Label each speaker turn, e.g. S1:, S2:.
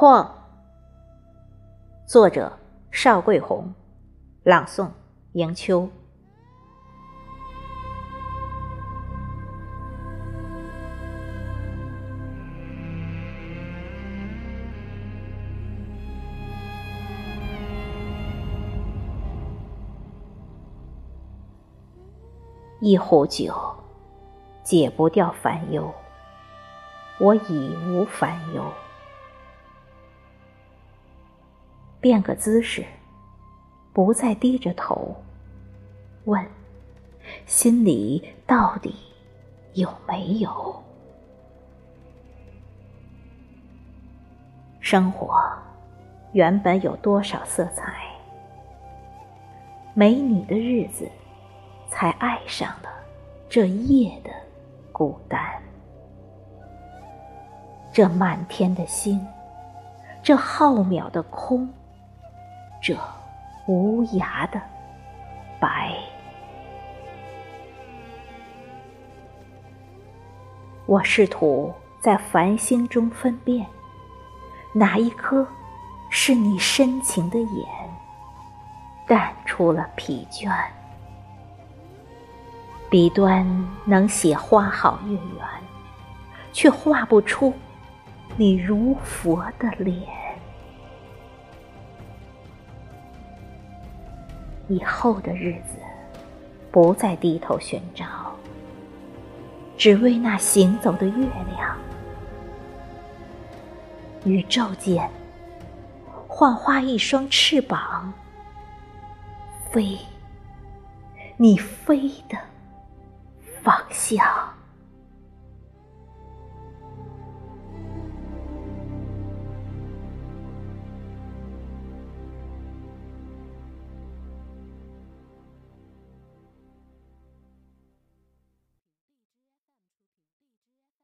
S1: 旷。作者：邵桂红，朗诵：迎秋。一壶酒，解不掉烦忧。我已无烦忧。变个姿势，不再低着头，问：心里到底有没有？生活原本有多少色彩？没你的日子。才爱上了这夜的孤单，这满天的星，这浩渺的空，这无涯的白。我试图在繁星中分辨，哪一颗是你深情的眼，淡出了疲倦。笔端能写花好月圆，却画不出你如佛的脸。以后的日子，不再低头寻找，只为那行走的月亮。宇宙间，幻化一双翅膀，飞，你飞的。方向。